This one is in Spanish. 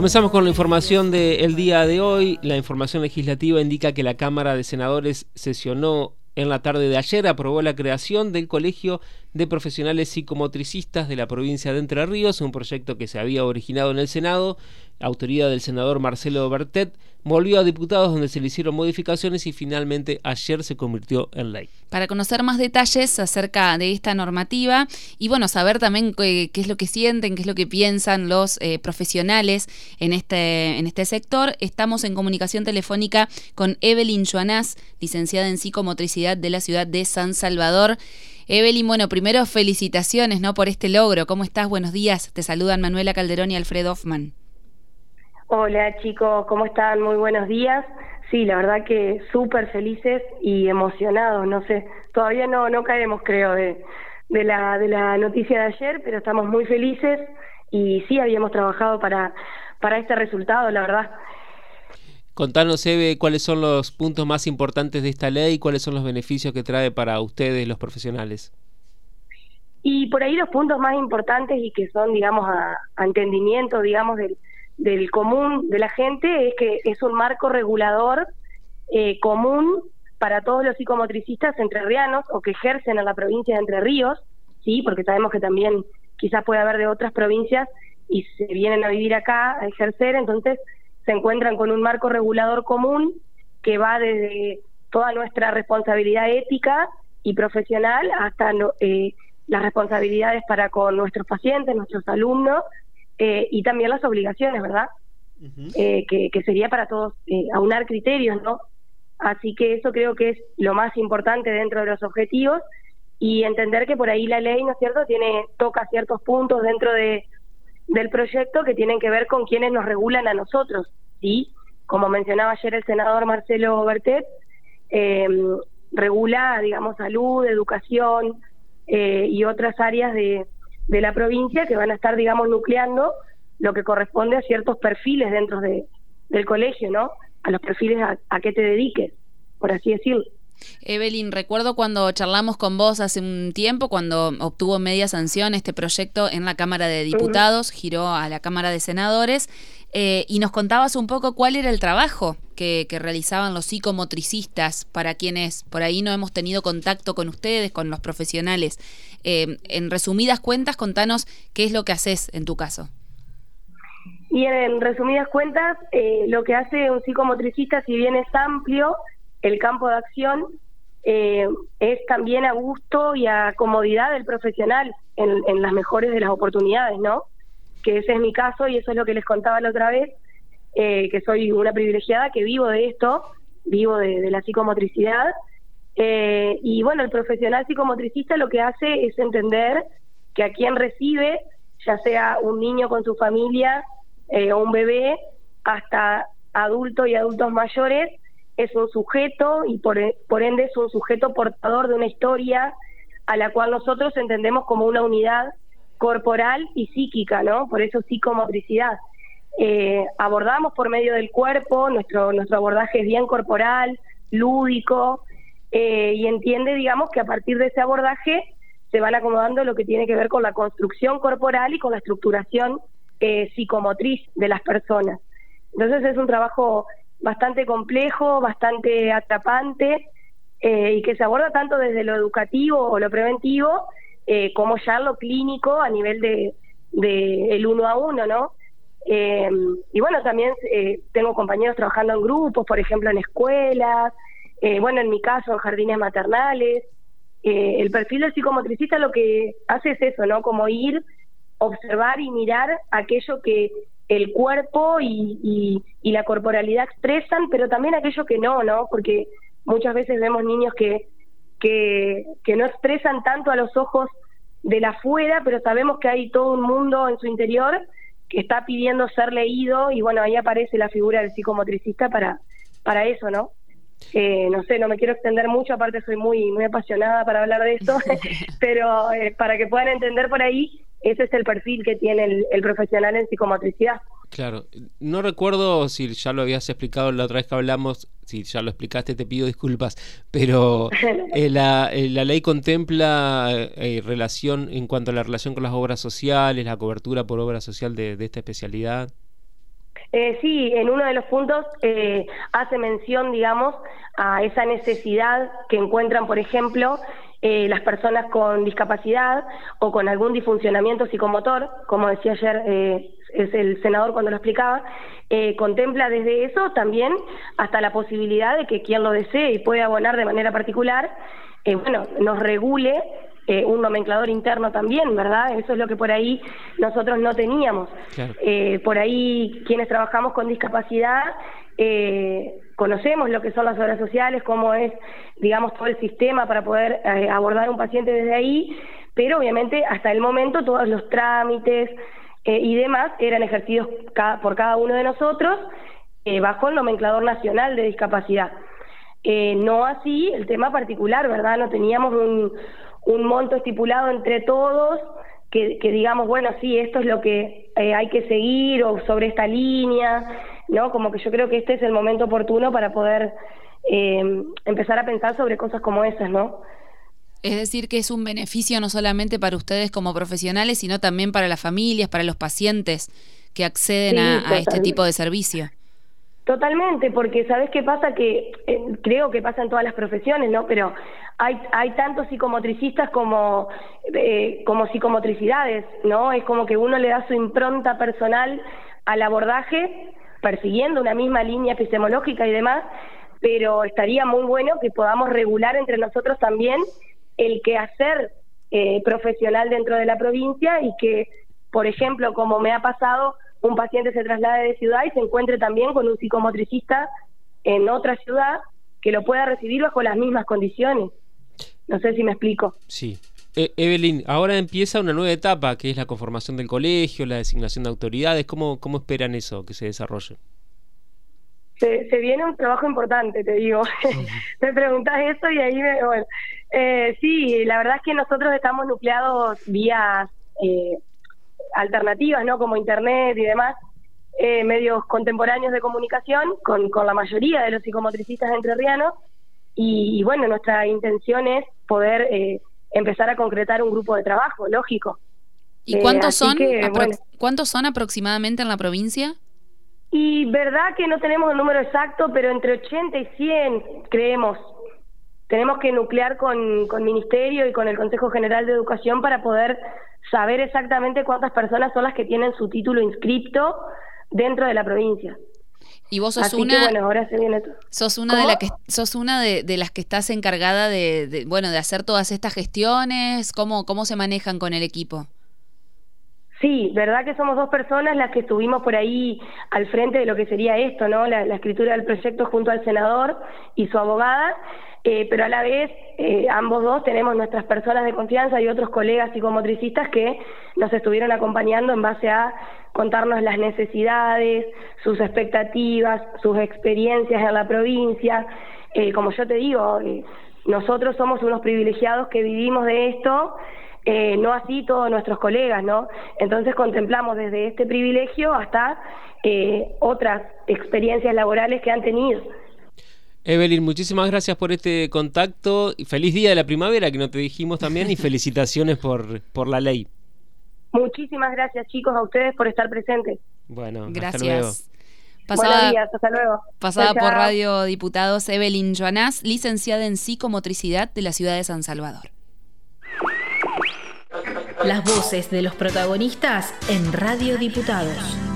Comenzamos con la información del día de hoy. La información legislativa indica que la Cámara de Senadores sesionó en la tarde de ayer aprobó la creación del Colegio de Profesionales Psicomotricistas de la provincia de Entre Ríos, un proyecto que se había originado en el Senado, autoría del senador Marcelo Bertet, volvió a diputados donde se le hicieron modificaciones y finalmente ayer se convirtió en ley. Para conocer más detalles acerca de esta normativa y bueno, saber también qué, es lo que sienten, qué es lo que piensan los eh, profesionales en este, en este sector, estamos en comunicación telefónica con Evelyn Joanás, licenciada en psicomotricidad de la ciudad de San Salvador. Evelyn, bueno, primero felicitaciones ¿no? por este logro. ¿Cómo estás? Buenos días. Te saludan Manuela Calderón y Alfred Hoffman. Hola chicos, ¿cómo están? Muy buenos días. Sí, la verdad que súper felices y emocionados. No sé, todavía no, no caemos, creo, de, de, la, de la noticia de ayer, pero estamos muy felices y sí habíamos trabajado para, para este resultado, la verdad. Contanos, Eve, cuáles son los puntos más importantes de esta ley y cuáles son los beneficios que trae para ustedes, los profesionales. Y por ahí los puntos más importantes y que son, digamos, a, a entendimiento, digamos, del del común de la gente es que es un marco regulador eh, común para todos los psicomotricistas entrerrianos o que ejercen en la provincia de Entre Ríos, sí, porque sabemos que también quizás puede haber de otras provincias y se vienen a vivir acá a ejercer, entonces se encuentran con un marco regulador común que va desde toda nuestra responsabilidad ética y profesional hasta eh, las responsabilidades para con nuestros pacientes, nuestros alumnos eh, y también las obligaciones, ¿verdad? Eh, que, sería para todos eh, aunar criterios, ¿no? Así que eso creo que es lo más importante dentro de los objetivos y entender que por ahí la ley, ¿no es cierto?, tiene toca ciertos puntos dentro de del proyecto que tienen que ver con quienes nos regulan a nosotros, ¿sí? Como mencionaba ayer el senador Marcelo Bertet, regula, digamos, salud, educación y otras áreas de, de la provincia que van a estar, digamos, nucleando lo que corresponde a ciertos perfiles dentro de, del colegio, ¿no? A los perfiles a, a qué te dediques, por así decirlo. Evelyn, recuerdo cuando charlamos con vos hace un tiempo, cuando obtuvo media sanción este proyecto en la Cámara de Diputados, giró a la Cámara de Senadores, eh, y nos contabas un poco cuál era el trabajo que, realizaban los psicomotricistas para quienes por ahí no hemos tenido contacto con ustedes, con los profesionales. Eh, en resumidas cuentas, contanos qué es lo que haces en tu caso. Y en resumidas cuentas, eh, lo que hace un psicomotricista, si bien es amplio, el campo de acción eh, es también a gusto y a comodidad del profesional en, las mejores de las oportunidades, ¿no? Que ese es mi caso y eso es lo que les contaba la otra vez, eh, que soy una privilegiada, que vivo de esto, vivo de, la psicomotricidad. Eh, y bueno, el profesional psicomotricista lo que hace es entender que a quien recibe, ya sea un niño con su familia o un bebé, hasta adultos y adultos mayores, es un sujeto y por, por ende es un sujeto portador de una historia a la cual nosotros entendemos como una unidad corporal y psíquica, ¿no? Por eso psicomotricidad. Eh, abordamos por medio del cuerpo, nuestro, nuestro abordaje es bien corporal, lúdico, eh, y entiende, digamos, que a partir de ese abordaje se van acomodando lo que tiene que ver con la construcción corporal y con la estructuración eh, psicomotriz de las personas. Entonces es un trabajo bastante complejo, bastante atrapante y que se aborda tanto desde lo educativo o lo preventivo eh, como ya lo clínico a nivel de, el uno a uno, ¿no? Eh, y bueno, también tengo compañeros trabajando en grupos, por ejemplo, en escuelas, bueno, en mi caso, en jardines maternales. el perfil del psicomotricista lo que hace es eso, ¿no? Como ir, observar y mirar aquello que el cuerpo y, y, la corporalidad expresan, pero también aquello que no, ¿no? Porque muchas veces vemos niños que, que, que no expresan tanto a los ojos de la afuera, pero sabemos que hay todo un mundo en su interior que está pidiendo ser leído y bueno, ahí aparece la figura del psicomotricista para, para eso, ¿no? Eh, no sé, no me quiero extender mucho, aparte soy muy, muy apasionada para hablar de esto, pero eh, para que puedan entender por ahí, ese es el perfil que tiene el, profesional en psicomotricidad. Claro, no recuerdo si ya lo habías explicado la otra vez que hablamos, si ya lo explicaste te pido disculpas, pero eh, la, la, ley contempla relación en cuanto a la relación con las obras sociales, la cobertura por obra social de, de esta especialidad. Eh, sí, en uno de los puntos eh, hace mención, digamos, a esa necesidad que encuentran, por ejemplo, eh, las personas con discapacidad o con algún disfuncionamiento psicomotor, como decía ayer eh, es el senador cuando lo explicaba, eh, contempla desde eso también hasta la posibilidad de que quien lo desee y pueda abonar de manera particular, bueno, nos regule un nomenclador interno también, ¿verdad? Eso es lo que por ahí nosotros no teníamos. por ahí quienes trabajamos con discapacidad eh, conocemos lo que son las obras sociales, cómo es, digamos, todo el sistema para poder eh, abordar un paciente desde ahí, pero obviamente hasta el momento todos los trámites eh, y demás eran ejercidos por cada uno de nosotros eh, bajo el nomenclador nacional de discapacidad. no así el tema particular, ¿verdad? No teníamos un monto estipulado entre todos que, que, digamos, bueno, sí, esto es lo que hay que seguir o sobre esta línea. ¿no? Como que yo creo que este es el momento oportuno para poder eh, empezar a pensar sobre cosas como esas, ¿no? Es decir, que es un beneficio no solamente para ustedes como profesionales, sino también para las familias, para los pacientes que acceden a, este tipo de servicio. Totalmente, porque ¿sabes qué pasa? Que eh, creo que pasa en todas las profesiones, ¿no? Pero hay, hay tantos psicomotricistas como, eh, como psicomotricidades, ¿no? Es como que uno le da su impronta personal al abordaje persiguiendo una misma línea epistemológica y demás, pero estaría muy bueno que podamos regular entre nosotros también el quehacer eh, profesional dentro de la provincia y que, por ejemplo, como me ha pasado, un paciente se traslade de ciudad y se encuentre también con un psicomotricista en otra ciudad que lo pueda recibir bajo las mismas condiciones. No sé si me explico. Sí, eh, Evelyn, ahora empieza una nueva etapa, que es la conformación del colegio, la designación de autoridades. ¿Cómo, cómo esperan eso que se desarrolle? Se, viene un trabajo importante, te digo. me preguntas eso y ahí me... Bueno, eh, sí, la verdad es que nosotros estamos nucleados vía eh, alternativas, ¿no? Como Internet y demás, eh, medios contemporáneos de comunicación con, con la mayoría de los psicomotricistas entrerrianos. Y, y bueno, nuestra intención es poder empezar a concretar un grupo de trabajo, lógico. ¿Y cuántos son? ¿Cuántos son aproximadamente en la provincia? Y verdad que no tenemos el número exacto, pero entre 80 y 100 creemos. Tenemos que nuclear con, con Ministerio y con el Consejo General de Educación para poder saber exactamente cuántas personas son las que tienen su título inscripto dentro de la provincia. Y vos sos una. ahora se viene Sos una de las que sos una de, las que estás encargada de, bueno de hacer todas estas gestiones. ¿Cómo cómo se manejan con el equipo? Sí, verdad que somos dos personas las que estuvimos por ahí al frente de lo que sería esto, ¿no? La, escritura del proyecto junto al senador y su abogada, eh, pero a la vez eh, ambos dos tenemos nuestras personas de confianza y otros colegas psicomotricistas que nos estuvieron acompañando en base a contarnos las necesidades, sus expectativas, sus experiencias en la provincia. Eh, como yo te digo, nosotros somos unos privilegiados que vivimos de esto no así todos nuestros colegas, ¿no? Entonces contemplamos desde este privilegio hasta eh, otras experiencias laborales que han tenido. Evelyn, muchísimas gracias por este contacto y feliz día de la primavera que no te dijimos también y felicitaciones por, por la ley. Muchísimas gracias chicos a ustedes por estar presentes. Bueno, gracias. Pasada, días, hasta luego. Pasada por Radio Diputados, Evelyn Joanás, licenciada en psicomotricidad de la ciudad de San Salvador. Las voces de los protagonistas en Radio Diputados.